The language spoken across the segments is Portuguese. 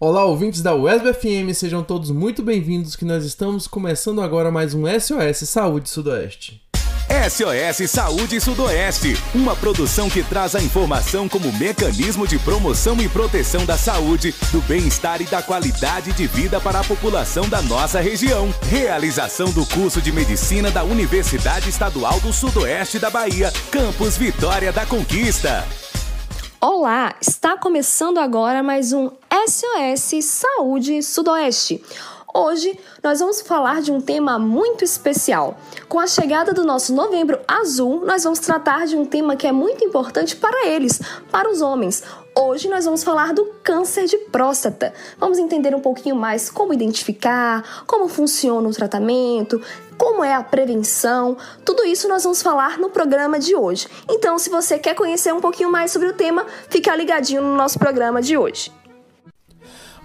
Olá, ouvintes da USB FM, sejam todos muito bem-vindos que nós estamos começando agora mais um SOS Saúde Sudoeste. SOS Saúde Sudoeste, uma produção que traz a informação como mecanismo de promoção e proteção da saúde, do bem-estar e da qualidade de vida para a população da nossa região. Realização do curso de medicina da Universidade Estadual do Sudoeste da Bahia, Campus Vitória da Conquista. Olá, está começando agora mais um SOS Saúde Sudoeste. Hoje nós vamos falar de um tema muito especial. Com a chegada do nosso Novembro Azul, nós vamos tratar de um tema que é muito importante para eles, para os homens. Hoje nós vamos falar do câncer de próstata. Vamos entender um pouquinho mais como identificar, como funciona o tratamento, como é a prevenção. Tudo isso nós vamos falar no programa de hoje. Então, se você quer conhecer um pouquinho mais sobre o tema, fica ligadinho no nosso programa de hoje.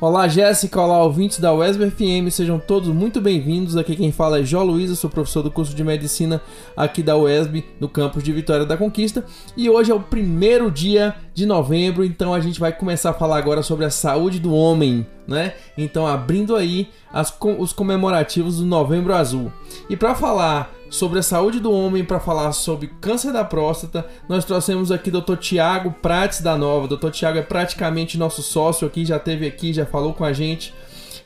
Olá Jéssica, olá ouvintes da UESB FM, sejam todos muito bem-vindos. Aqui quem fala é Jó Luiz, eu sou professor do curso de Medicina aqui da UESB, no campus de Vitória da Conquista. E hoje é o primeiro dia de novembro, então a gente vai começar a falar agora sobre a saúde do homem, né? Então abrindo aí as, os comemorativos do Novembro Azul. E para falar sobre a saúde do homem, para falar sobre câncer da próstata, nós trouxemos aqui Dr. Tiago Prates da Nova. Dr. Tiago é praticamente nosso sócio aqui, já teve aqui, já falou com a gente,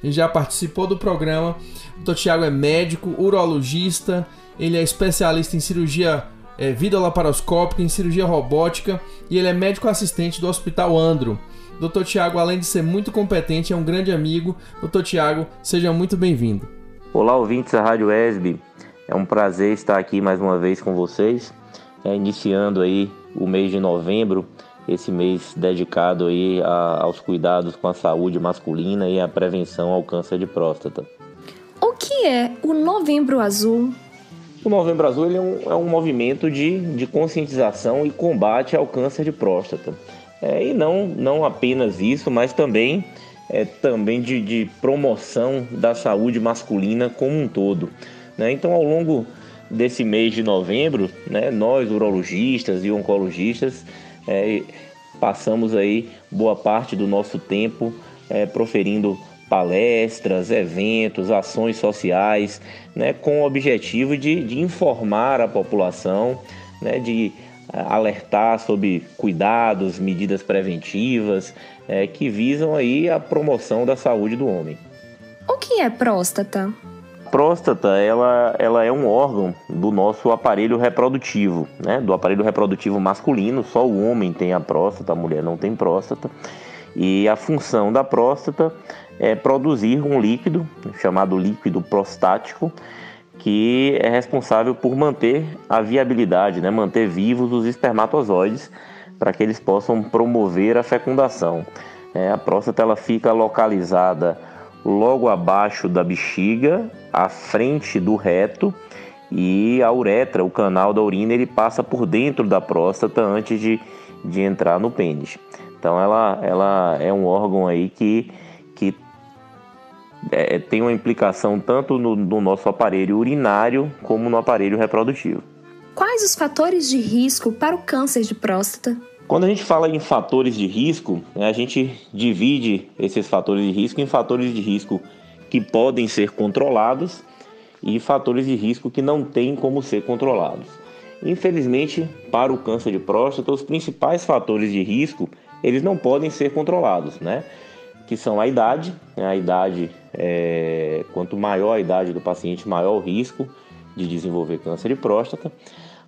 já participou do programa. Dr. Tiago é médico, urologista, ele é especialista em cirurgia é, videolaparoscópica, em cirurgia robótica e ele é médico assistente do Hospital Andro. Dr. Tiago, além de ser muito competente, é um grande amigo. Dr. Tiago, seja muito bem-vindo. Olá, ouvintes da Rádio ESB. É um prazer estar aqui mais uma vez com vocês, é, iniciando aí o mês de novembro, esse mês dedicado aí a, aos cuidados com a saúde masculina e a prevenção ao câncer de próstata. O que é o Novembro Azul? O Novembro Azul é um, é um movimento de, de conscientização e combate ao câncer de próstata. É, e não, não apenas isso, mas também, é, também de, de promoção da saúde masculina como um todo. Né? Então, ao longo desse mês de novembro, né, nós, urologistas e oncologistas, é, passamos aí boa parte do nosso tempo é, proferindo palestras, eventos, ações sociais, né, com o objetivo de, de informar a população, né, de é, alertar sobre cuidados, medidas preventivas é, que visam aí a promoção da saúde do homem. O que é próstata? Próstata ela, ela é um órgão do nosso aparelho reprodutivo, né? Do aparelho reprodutivo masculino, só o homem tem a próstata, a mulher não tem próstata. E a função da próstata é produzir um líquido chamado líquido prostático, que é responsável por manter a viabilidade, né? manter vivos os espermatozoides para que eles possam promover a fecundação. É, a próstata ela fica localizada logo abaixo da bexiga, à frente do reto e a uretra, o canal da urina, ele passa por dentro da próstata antes de, de entrar no pênis. Então ela, ela é um órgão aí que, que é, tem uma implicação tanto no, no nosso aparelho urinário como no aparelho reprodutivo. Quais os fatores de risco para o câncer de próstata? Quando a gente fala em fatores de risco, né, a gente divide esses fatores de risco em fatores de risco que podem ser controlados e fatores de risco que não têm como ser controlados. Infelizmente, para o câncer de próstata, os principais fatores de risco eles não podem ser controlados, né? Que são a idade, né? a idade é... quanto maior a idade do paciente, maior o risco de desenvolver câncer de próstata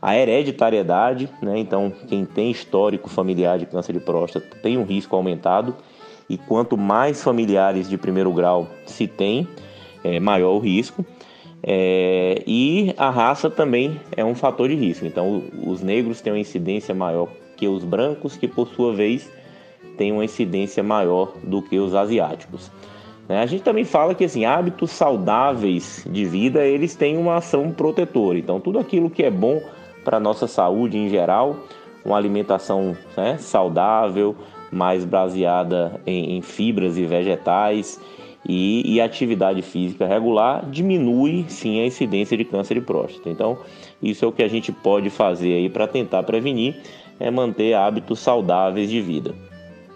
a hereditariedade, né? então quem tem histórico familiar de câncer de próstata tem um risco aumentado e quanto mais familiares de primeiro grau se tem, é, maior o risco. É, e a raça também é um fator de risco. Então, os negros têm uma incidência maior que os brancos, que por sua vez têm uma incidência maior do que os asiáticos. Né? A gente também fala que assim, hábitos saudáveis de vida eles têm uma ação protetora. Então, tudo aquilo que é bom para a nossa saúde em geral, uma alimentação né, saudável, mais baseada em, em, fibras e vegetais e, e, atividade física regular diminui sim a incidência de câncer de próstata. Então, isso é o que a gente pode fazer aí para tentar prevenir, é manter hábitos saudáveis de vida.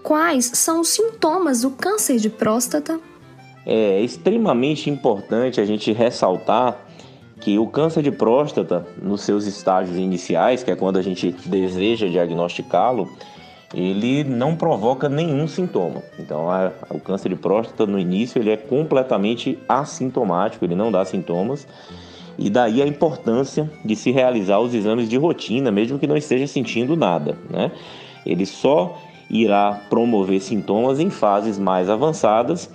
Quais são os sintomas do câncer de próstata? É extremamente importante a gente ressaltar que o câncer de próstata, nos seus estágios iniciais, que é quando a gente deseja diagnosticá-lo, ele não provoca nenhum sintoma. Então, a, o câncer de próstata no início ele é completamente assintomático, ele não dá sintomas. E daí a importância de se realizar os exames de rotina, mesmo que não esteja sentindo nada, né? Ele só irá promover sintomas em fases mais avançadas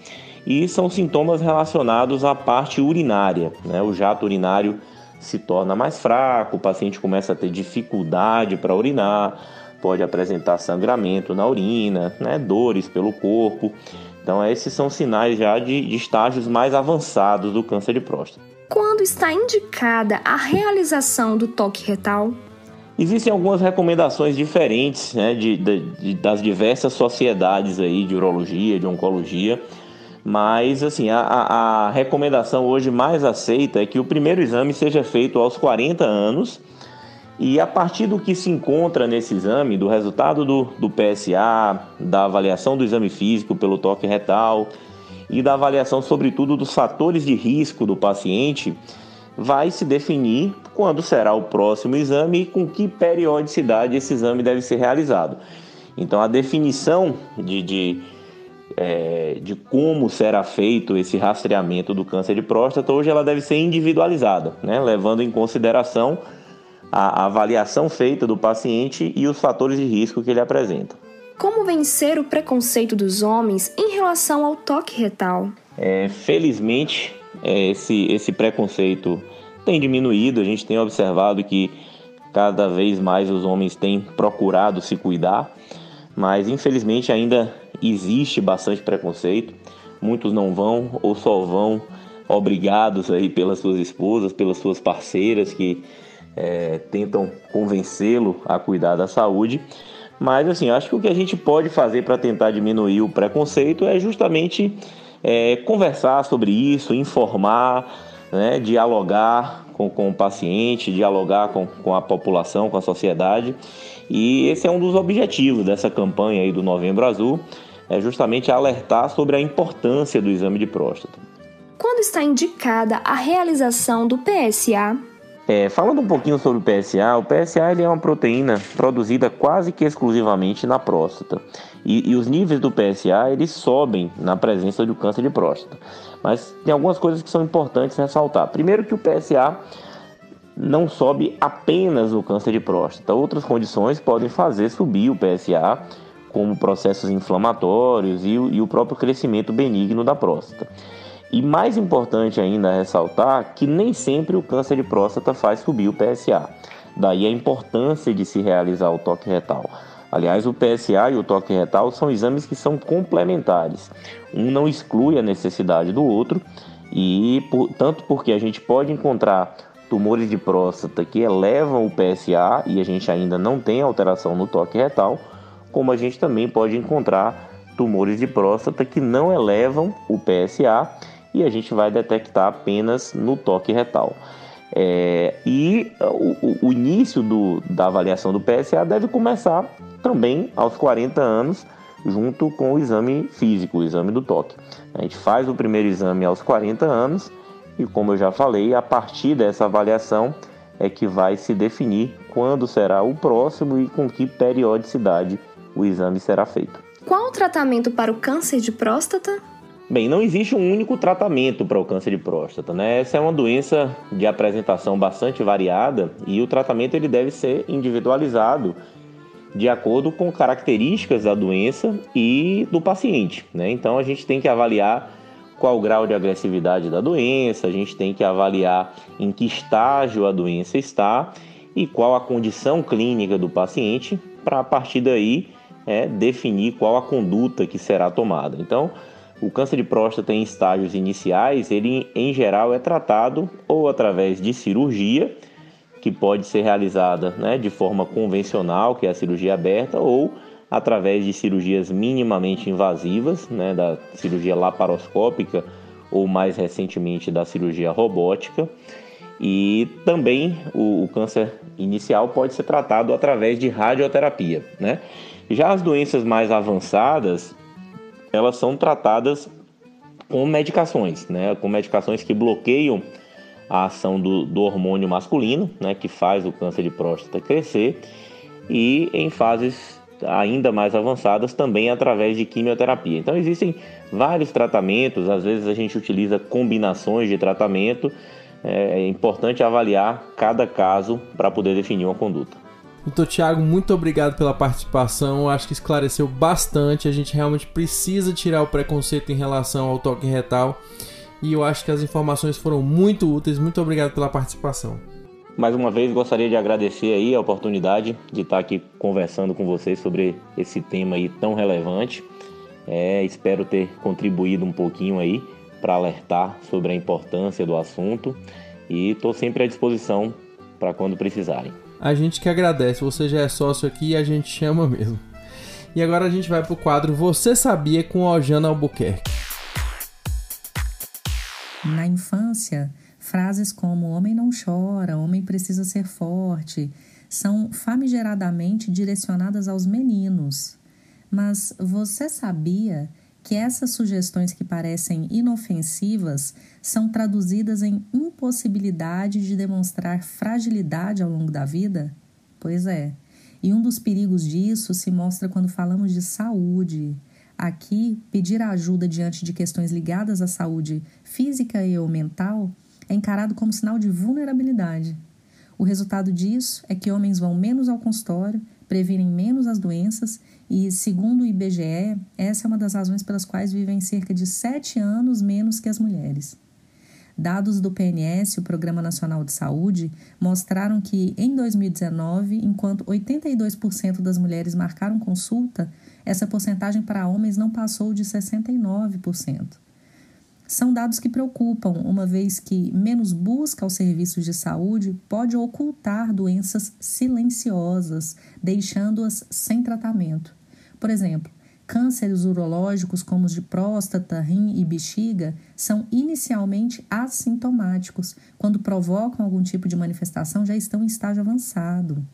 e são sintomas relacionados à parte urinária. Né? O jato urinário se torna mais fraco, o paciente começa a ter dificuldade para urinar, pode apresentar sangramento na urina, né? dores pelo corpo. Então, esses são sinais já de, de estágios mais avançados do câncer de próstata. Quando está indicada a realização do toque retal? Existem algumas recomendações diferentes né, de, de, de, das diversas sociedades aí de urologia, de oncologia, mas assim a, a, recomendação hoje mais aceita é que o primeiro exame seja feito aos 40 anos e a partir do que se encontra nesse exame, do resultado do, do PSA, da avaliação do exame físico pelo toque retal e da avaliação, sobretudo, dos fatores de risco do paciente, vai se definir quando será o próximo exame e com que periodicidade esse exame deve ser realizado. Então, a definição de, de, é, de como será feito esse rastreamento do câncer de próstata hoje ela deve ser individualizada, né? levando em consideração a, avaliação feita do paciente e os fatores de risco que ele apresenta. Como vencer o preconceito dos homens em relação ao toque retal? É, felizmente, é, esse, esse preconceito tem diminuído. A gente tem observado que cada vez mais os homens têm procurado se cuidar, mas infelizmente ainda existe bastante preconceito. Muitos não vão ou só vão obrigados aí pelas suas esposas, pelas suas parceiras que é, tentam convencê-lo a cuidar da saúde. Mas assim, acho que o que a gente pode fazer para tentar diminuir o preconceito é justamente é, conversar sobre isso, informar, né, dialogar com, com o paciente, dialogar com, com a população, com a sociedade. E esse é um dos objetivos dessa campanha aí do Novembro Azul, é justamente alertar sobre a importância do exame de próstata. Quando está indicada a realização do PSA? É, falando um pouquinho sobre o PSA, o PSA ele é uma proteína produzida quase que exclusivamente na próstata. E, e, os níveis do PSA eles sobem na presença do câncer de próstata. Mas tem algumas coisas que são importantes ressaltar. Primeiro que o PSA não sobe apenas no câncer de próstata. Outras condições podem fazer subir o PSA, como processos inflamatórios e, e o próprio crescimento benigno da próstata. E mais importante ainda ressaltar que nem sempre o câncer de próstata faz subir o PSA. Daí a importância de se realizar o toque retal. Aliás, o PSA e o toque retal são exames que são complementares. Um não exclui a necessidade do outro, e por, tanto porque a gente pode encontrar tumores de próstata que elevam o PSA e a gente ainda não tem alteração no toque retal, como a gente também pode encontrar tumores de próstata que não elevam o PSA e a gente vai detectar apenas no toque retal. É, e o, o início do, da avaliação do PSA deve começar também aos 40 anos, junto com o exame físico, o exame do toque. A gente faz o primeiro exame aos 40 anos e, como eu já falei, a partir dessa avaliação é que vai se definir quando será o próximo e com que periodicidade o exame será feito. Qual o tratamento para o câncer de próstata? Bem, não existe um único tratamento para o câncer de próstata, né? Essa é uma doença de apresentação bastante variada e o tratamento ele deve ser individualizado de acordo com características da doença e do paciente, né? Então a gente tem que avaliar qual o grau de agressividade da doença, a gente tem que avaliar em que estágio a doença está e qual a condição clínica do paciente para a partir daí é, definir qual a conduta que será tomada. Então, o câncer de próstata em estágios iniciais, ele em geral é tratado ou através de cirurgia, que pode ser realizada né, de forma convencional, que é a cirurgia aberta, ou através de cirurgias minimamente invasivas, né, da cirurgia laparoscópica ou mais recentemente da cirurgia robótica. E também o, o, câncer inicial pode ser tratado através de radioterapia, né? Já as doenças mais avançadas, elas são tratadas com medicações, né? Com medicações que bloqueiam a ação do, do hormônio masculino, né? Que faz o câncer de próstata crescer e em fases ainda mais avançadas também através de quimioterapia. Então existem vários tratamentos, às vezes a gente utiliza combinações de tratamento. É importante avaliar cada caso para poder definir uma conduta. Doutor Tiago, muito obrigado pela participação. Eu acho que esclareceu bastante. A gente realmente precisa tirar o preconceito em relação ao toque retal. E eu acho que as informações foram muito úteis. Muito obrigado pela participação. Mais uma vez, gostaria de agradecer aí a oportunidade de estar aqui conversando com vocês sobre esse tema aí tão relevante. É, espero ter contribuído um pouquinho aí para alertar sobre a importância do assunto e estou sempre à disposição para quando precisarem. A gente que agradece, você já é sócio aqui e a gente chama mesmo. E agora a gente vai pro quadro Você Sabia com Aljana Albuquerque. Na infância, frases como homem não chora, homem precisa ser forte, são famigeradamente direcionadas aos meninos. Mas você sabia que essas sugestões que parecem inofensivas são traduzidas em impossibilidade de demonstrar fragilidade ao longo da vida? Pois é. E um dos perigos disso se mostra quando falamos de saúde. Aqui, pedir ajuda diante de questões ligadas à saúde física e ou mental é encarado como sinal de vulnerabilidade. O resultado disso é que homens vão menos ao consultório, previnem menos as doenças e, segundo o IBGE, essa é uma das razões pelas quais vivem cerca de 7 anos menos que as mulheres. Dados do PNS, o Programa Nacional de Saúde, mostraram que em 2019, enquanto 82% das mulheres marcaram consulta, essa porcentagem para homens não passou de 69%. São dados que preocupam, uma vez que menos busca aos serviços de saúde pode ocultar doenças silenciosas, deixando-as sem tratamento. Por exemplo, cânceres urológicos como os de próstata, rim e bexiga são inicialmente assintomáticos. Quando provocam algum tipo de manifestação, já estão em estágio avançado.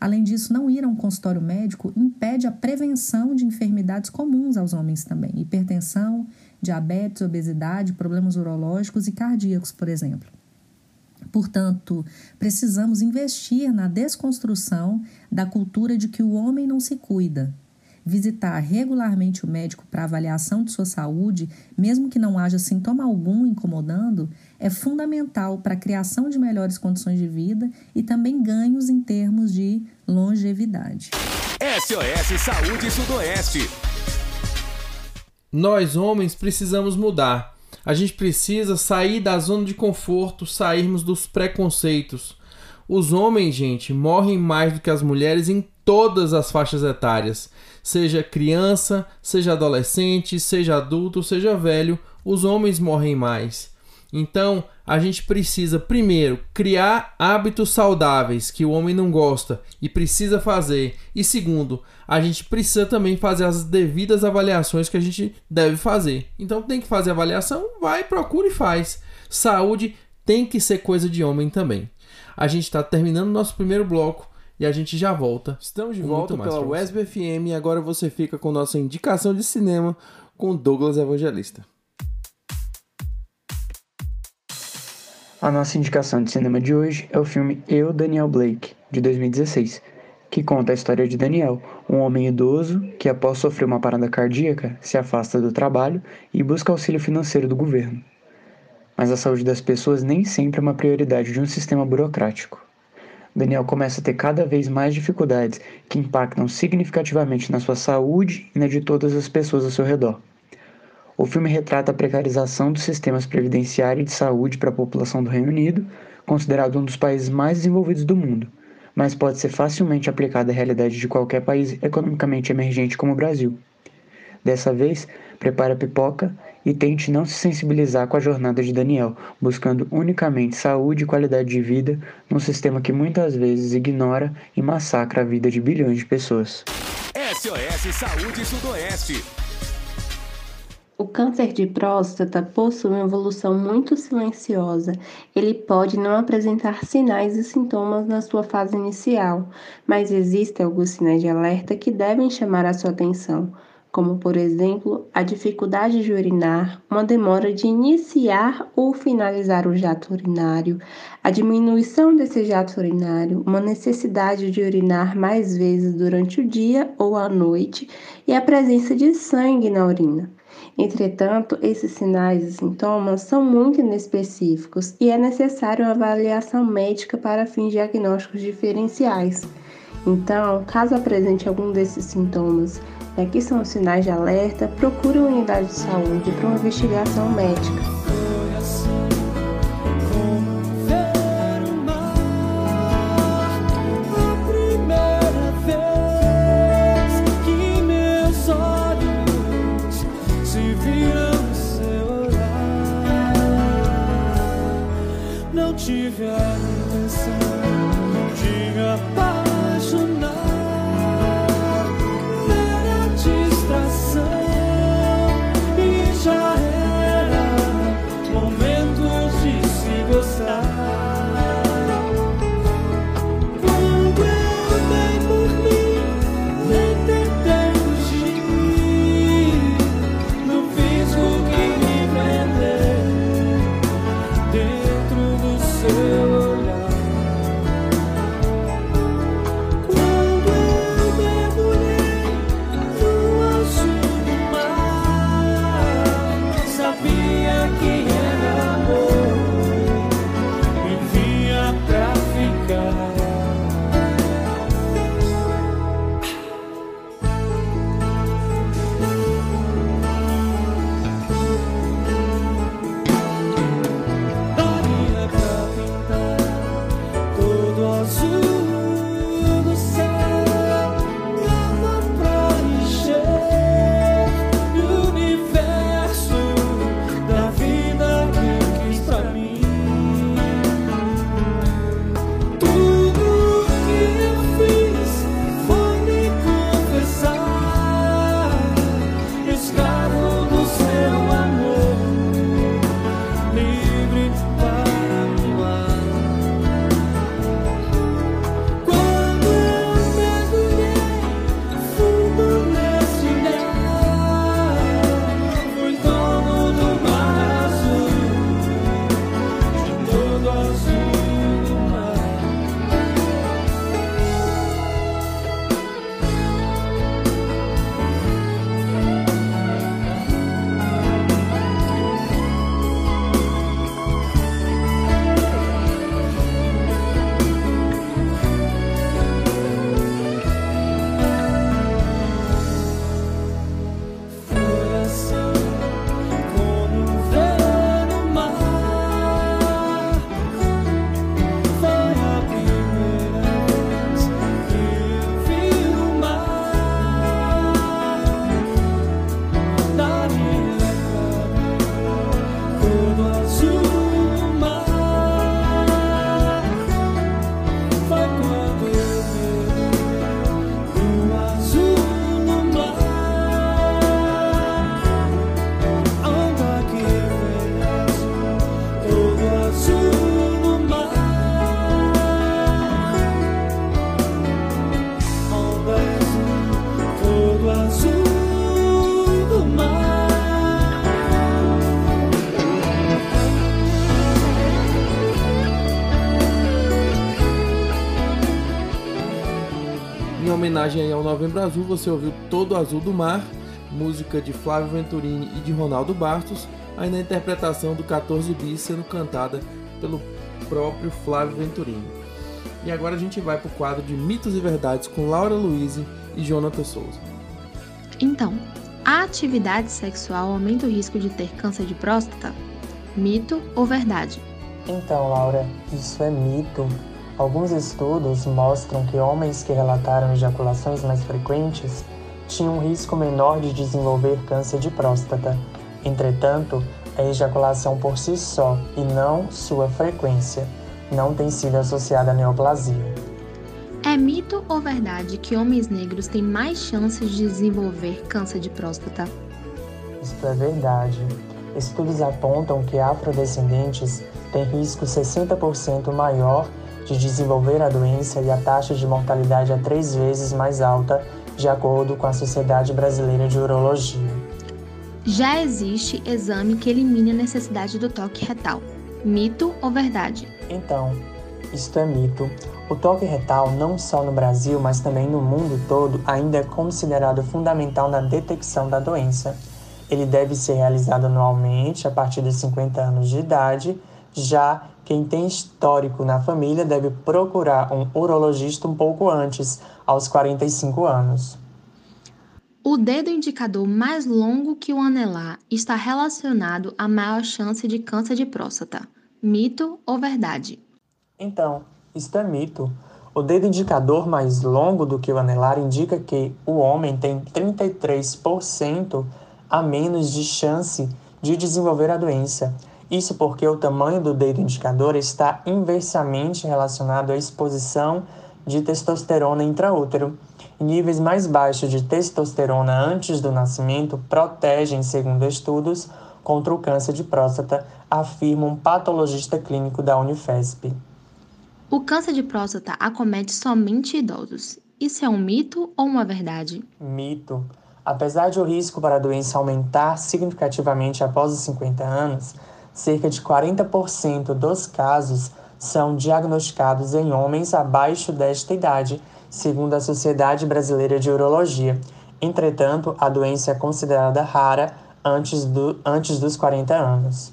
Além disso, não ir a um consultório médico impede a prevenção de enfermidades comuns aos homens também, hipertensão, diabetes, obesidade, problemas urológicos e cardíacos, por exemplo. Portanto, precisamos investir na desconstrução da cultura de que o homem não se cuida. Visitar regularmente o médico para avaliação de sua saúde, mesmo que não haja sintoma algum incomodando, é fundamental para a criação de melhores condições de vida e também ganhos em termos de longevidade. SOS Saúde Sudoeste. Nós homens precisamos mudar. A gente precisa sair da zona de conforto, sairmos dos preconceitos. Os homens, gente, morrem mais do que as mulheres em todas as faixas etárias. Seja criança, seja adolescente, seja adulto, seja velho, os homens morrem mais. Então, a gente precisa, primeiro, criar hábitos saudáveis que o homem não gosta e precisa fazer. E segundo, a gente precisa também fazer as devidas avaliações que a gente deve fazer. Então, tem que fazer avaliação, vai, procura e faz. Saúde tem que ser coisa de homem também. A gente está terminando nosso primeiro bloco e a gente já volta. Estamos de volta pela USB FM e agora você fica com nossa indicação de cinema com Douglas Evangelista. A nossa indicação de cinema de hoje é o filme Eu, Daniel Blake, de 2016, que conta a história de Daniel, um homem idoso que, após sofrer uma parada cardíaca, se afasta do trabalho e busca auxílio financeiro do governo. Mas a saúde das pessoas nem sempre é uma prioridade de um sistema burocrático. Daniel começa a ter cada vez mais dificuldades que impactam significativamente na sua saúde e na de todas as pessoas ao seu redor. O filme retrata a precarização dos sistemas previdenciário e de saúde para a população do Reino Unido, considerado um dos países mais desenvolvidos do mundo, mas pode ser facilmente aplicado à realidade de qualquer país economicamente emergente como o Brasil. Dessa vez, prepare a pipoca e tente não se sensibilizar com a jornada de Daniel, buscando unicamente saúde e qualidade de vida num sistema que muitas vezes ignora e massacra a vida de bilhões de pessoas. SOS Saúde Sudoeste O câncer de próstata possui uma evolução muito silenciosa. Ele pode não apresentar sinais e sintomas na sua fase inicial, mas existem alguns sinais de alerta que devem chamar a sua atenção, como, por exemplo, a dificuldade de urinar, uma demora de iniciar ou finalizar o jato urinário, a diminuição desse jato urinário, uma necessidade de urinar mais vezes durante o dia ou à noite e a presença de sangue na urina. Entretanto, esses sinais e sintomas são muito inespecíficos e é necessário uma avaliação médica para fins diagnósticos diferenciais. Então, caso apresente algum desses sintomas, aqui são os sinais de alerta, procure uma unidade de saúde para uma investigação médica. Homenagem ao Novembro Azul, você ouviu Todo Azul do Mar, música de Flávio Venturini e de Ronaldo Bastos, aí na interpretação do 14 bis sendo cantada pelo próprio Flávio Venturini. E agora a gente vai para o quadro de Mitos e Verdades com Laura Luiz e Jonathan Souza. Então, a atividade sexual aumenta o risco de ter câncer de próstata? Mito ou verdade? Então, Laura, isso é mito Alguns estudos mostram que homens que relataram ejaculações mais frequentes tinham um risco menor de desenvolver câncer de próstata. Entretanto, a ejaculação por si só e não sua frequência não tem sido associada à neoplasia. É mito ou verdade que homens negros têm mais chances de desenvolver câncer de próstata? Isto é verdade. Estudos apontam que afrodescendentes têm risco 60% maior de desenvolver a doença e a taxa de mortalidade é três vezes mais alta, de acordo com a Sociedade Brasileira de Urologia. Já existe exame que elimine a necessidade do toque retal. Mito ou verdade? Então, isto é mito. O toque retal, não só no Brasil, mas também no mundo todo, ainda é considerado fundamental na detecção da doença. Ele deve ser realizado anualmente a partir dos 50 anos de idade, já quem tem histórico na família deve procurar um urologista um pouco antes, aos 45 anos. O dedo indicador mais longo que o anelar está relacionado à maior chance de câncer de próstata. Mito ou verdade? Então, isto é mito. O dedo indicador mais longo do que o anelar indica que o homem tem 33% a menos de chance de desenvolver a doença. Isso porque o tamanho do dedo indicador está inversamente relacionado à exposição de testosterona intraútero. Níveis mais baixos de testosterona antes do nascimento protegem, segundo estudos, contra o câncer de próstata, afirma um patologista clínico da Unifesp. O câncer de próstata acomete somente idosos. Isso é um mito ou uma verdade? Mito. Apesar de o risco para a doença aumentar significativamente após os 50 anos, cerca de 40% dos casos são diagnosticados em homens abaixo desta idade, segundo a Sociedade Brasileira de Urologia. Entretanto, a doença é considerada rara antes, do, antes dos 40 anos.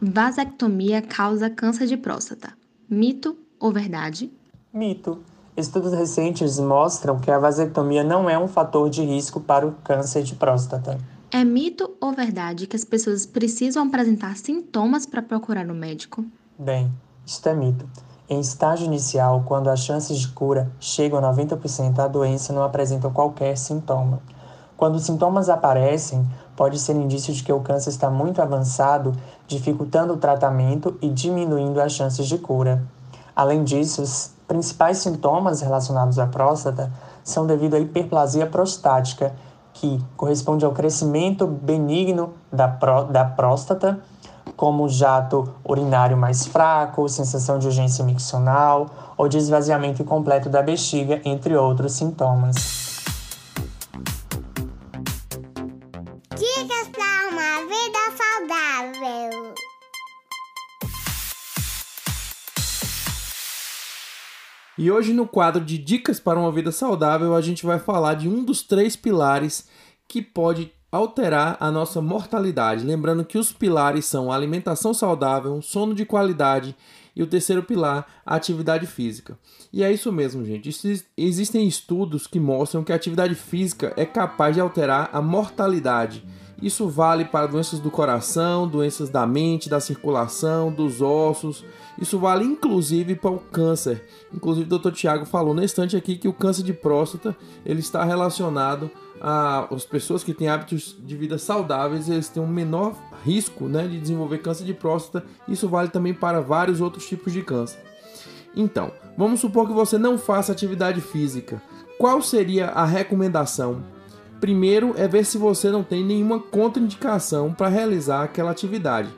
Vasectomia causa câncer de próstata. Mito ou verdade? Mito. Estudos recentes mostram que a vasectomia não é um fator de risco para o câncer de próstata. É mito ou verdade que as pessoas precisam apresentar sintomas para procurar um médico? Bem, isto é mito. Em estágio inicial, quando as chances de cura chegam a 90%, a doença não apresenta qualquer sintoma. Quando os sintomas aparecem, pode ser indício de que o câncer está muito avançado, dificultando o tratamento e diminuindo as chances de cura. Além disso, os principais sintomas relacionados à próstata são devido à hiperplasia prostática, que corresponde ao crescimento benigno da, pró da próstata, como jato urinário mais fraco, sensação de urgência miccional ou de esvaziamento incompleto da bexiga, entre outros sintomas. E hoje, no quadro de Dicas para uma Vida Saudável, a gente vai falar de um dos três pilares que pode alterar a nossa mortalidade. Lembrando que os pilares são alimentação saudável, sono de qualidade e o terceiro pilar, atividade física. E é isso mesmo, gente. Existem estudos que mostram que a atividade física é capaz de alterar a mortalidade. Isso vale para doenças do coração, doenças da mente, da circulação, dos ossos. Isso vale inclusive para o câncer. Inclusive o Dr. Tiago falou na estante aqui que o câncer de próstata ele está relacionado as pessoas que têm hábitos de vida saudáveis, eles têm um menor risco né, de desenvolver câncer de próstata. Isso vale também para vários outros tipos de câncer. Então, vamos supor que você não faça atividade física. Qual seria a recomendação? Primeiro é ver se você não tem nenhuma contraindicação para realizar aquela atividade.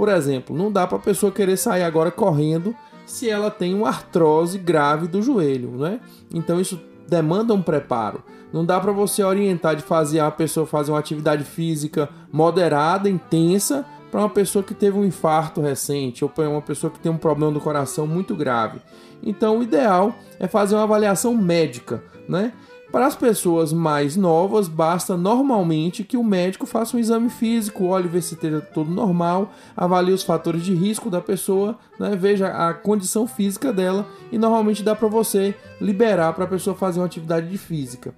Por exemplo, não dá para a pessoa querer sair agora correndo se ela tem uma artrose grave do joelho, né? Então isso demanda um preparo. Não dá para você orientar de fazer a pessoa fazer uma atividade física moderada, intensa, para uma pessoa que teve um infarto recente ou para uma pessoa que tem um problema do coração muito grave. Então, o ideal é fazer uma avaliação médica, né? Para as pessoas mais novas, basta normalmente que o médico faça um exame físico, olhe ver se esteja tudo normal, avalie os fatores de risco da pessoa, né, veja a condição física dela e normalmente dá para você liberar para a pessoa fazer uma atividade de física.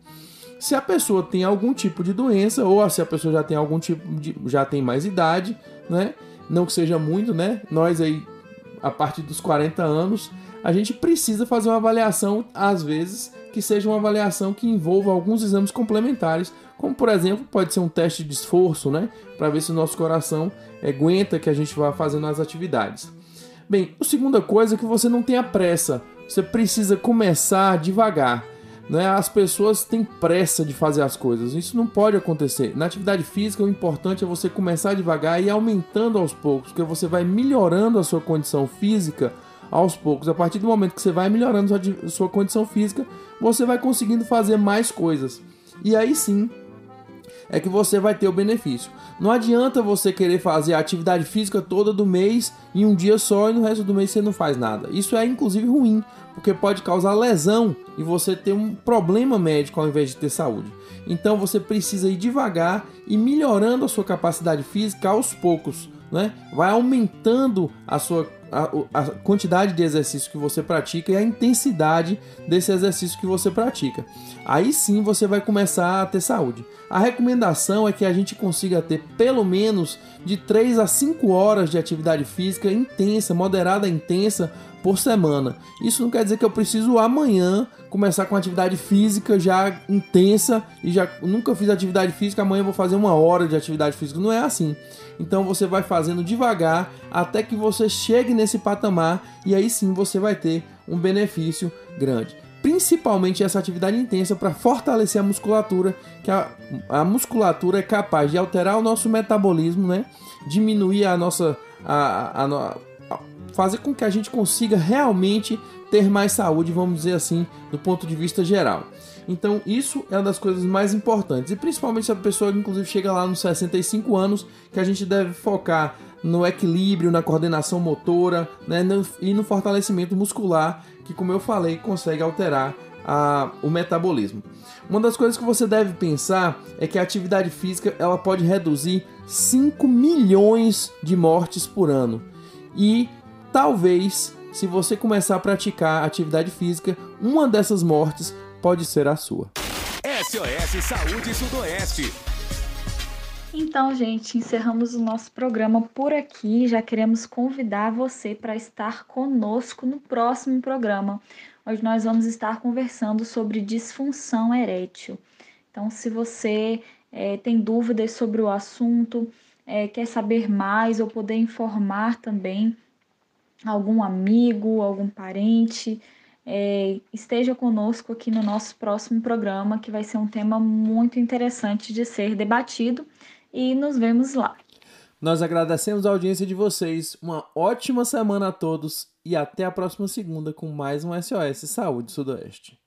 Se a pessoa tem algum tipo de doença ou se a pessoa já tem algum tipo de já tem mais idade, né, não que seja muito, né? Nós aí a partir dos 40 anos, a gente precisa fazer uma avaliação às vezes que seja uma avaliação que envolva alguns exames complementares, como por exemplo, pode ser um teste de esforço, né, para ver se o nosso coração aguenta que a gente vá fazendo as atividades. Bem, a segunda coisa é que você não tenha pressa, você precisa começar devagar. Né? As pessoas têm pressa de fazer as coisas. Isso não pode acontecer. Na atividade física, o importante é você começar devagar e aumentando aos poucos, porque você vai melhorando a sua condição física aos poucos. A partir do momento que você vai melhorando a sua condição física, você vai conseguindo fazer mais coisas. E aí sim é que você vai ter o benefício. Não adianta você querer fazer a atividade física toda do mês em um dia só e no resto do mês você não faz nada. Isso é inclusive ruim, porque pode causar lesão e você ter um problema médico ao invés de ter saúde. Então você precisa ir devagar e melhorando a sua capacidade física aos poucos, né? Vai aumentando a sua a, a, quantidade de exercício que você pratica e a intensidade desse exercício que você pratica. Aí sim você vai começar a ter saúde. A recomendação é que a gente consiga ter pelo menos de 3 a 5 horas de atividade física intensa, moderada intensa por semana. Isso não quer dizer que eu preciso amanhã começar com atividade física já intensa e já nunca fiz atividade física, amanhã vou fazer uma hora de atividade física. Não é assim. Então você vai fazendo devagar até que você chegue nesse patamar e aí sim você vai ter um benefício grande. Principalmente essa atividade intensa para fortalecer a musculatura, que a, a musculatura é capaz de alterar o nosso metabolismo, né? Diminuir a nossa a, a, a fazer com que a gente consiga realmente ter mais saúde, vamos dizer assim, do ponto de vista geral. Então, isso é uma das coisas mais importantes. E principalmente se a pessoa, inclusive, chega lá nos 65 anos, que a gente deve focar no equilíbrio, na coordenação motora né, e no fortalecimento muscular, que, como eu falei, consegue alterar a, o metabolismo. Uma das coisas que você deve pensar é que a atividade física ela pode reduzir 5 milhões de mortes por ano. E talvez, se você começar a praticar atividade física, uma dessas mortes pode ser a sua. SOS Saúde Sudoeste. Então, gente, encerramos o nosso programa por aqui. Já queremos convidar você para estar conosco no próximo programa, onde nós vamos estar conversando sobre disfunção erétil. Então, se você é, tem dúvidas sobre o assunto, é, quer saber mais ou poder informar também algum amigo, algum parente, é, esteja conosco aqui no nosso próximo programa, que vai ser um tema muito interessante de ser debatido e nos vemos lá. Nós agradecemos a audiência de vocês, uma ótima semana a todos e até a próxima segunda com mais um SOS Saúde Sudoeste.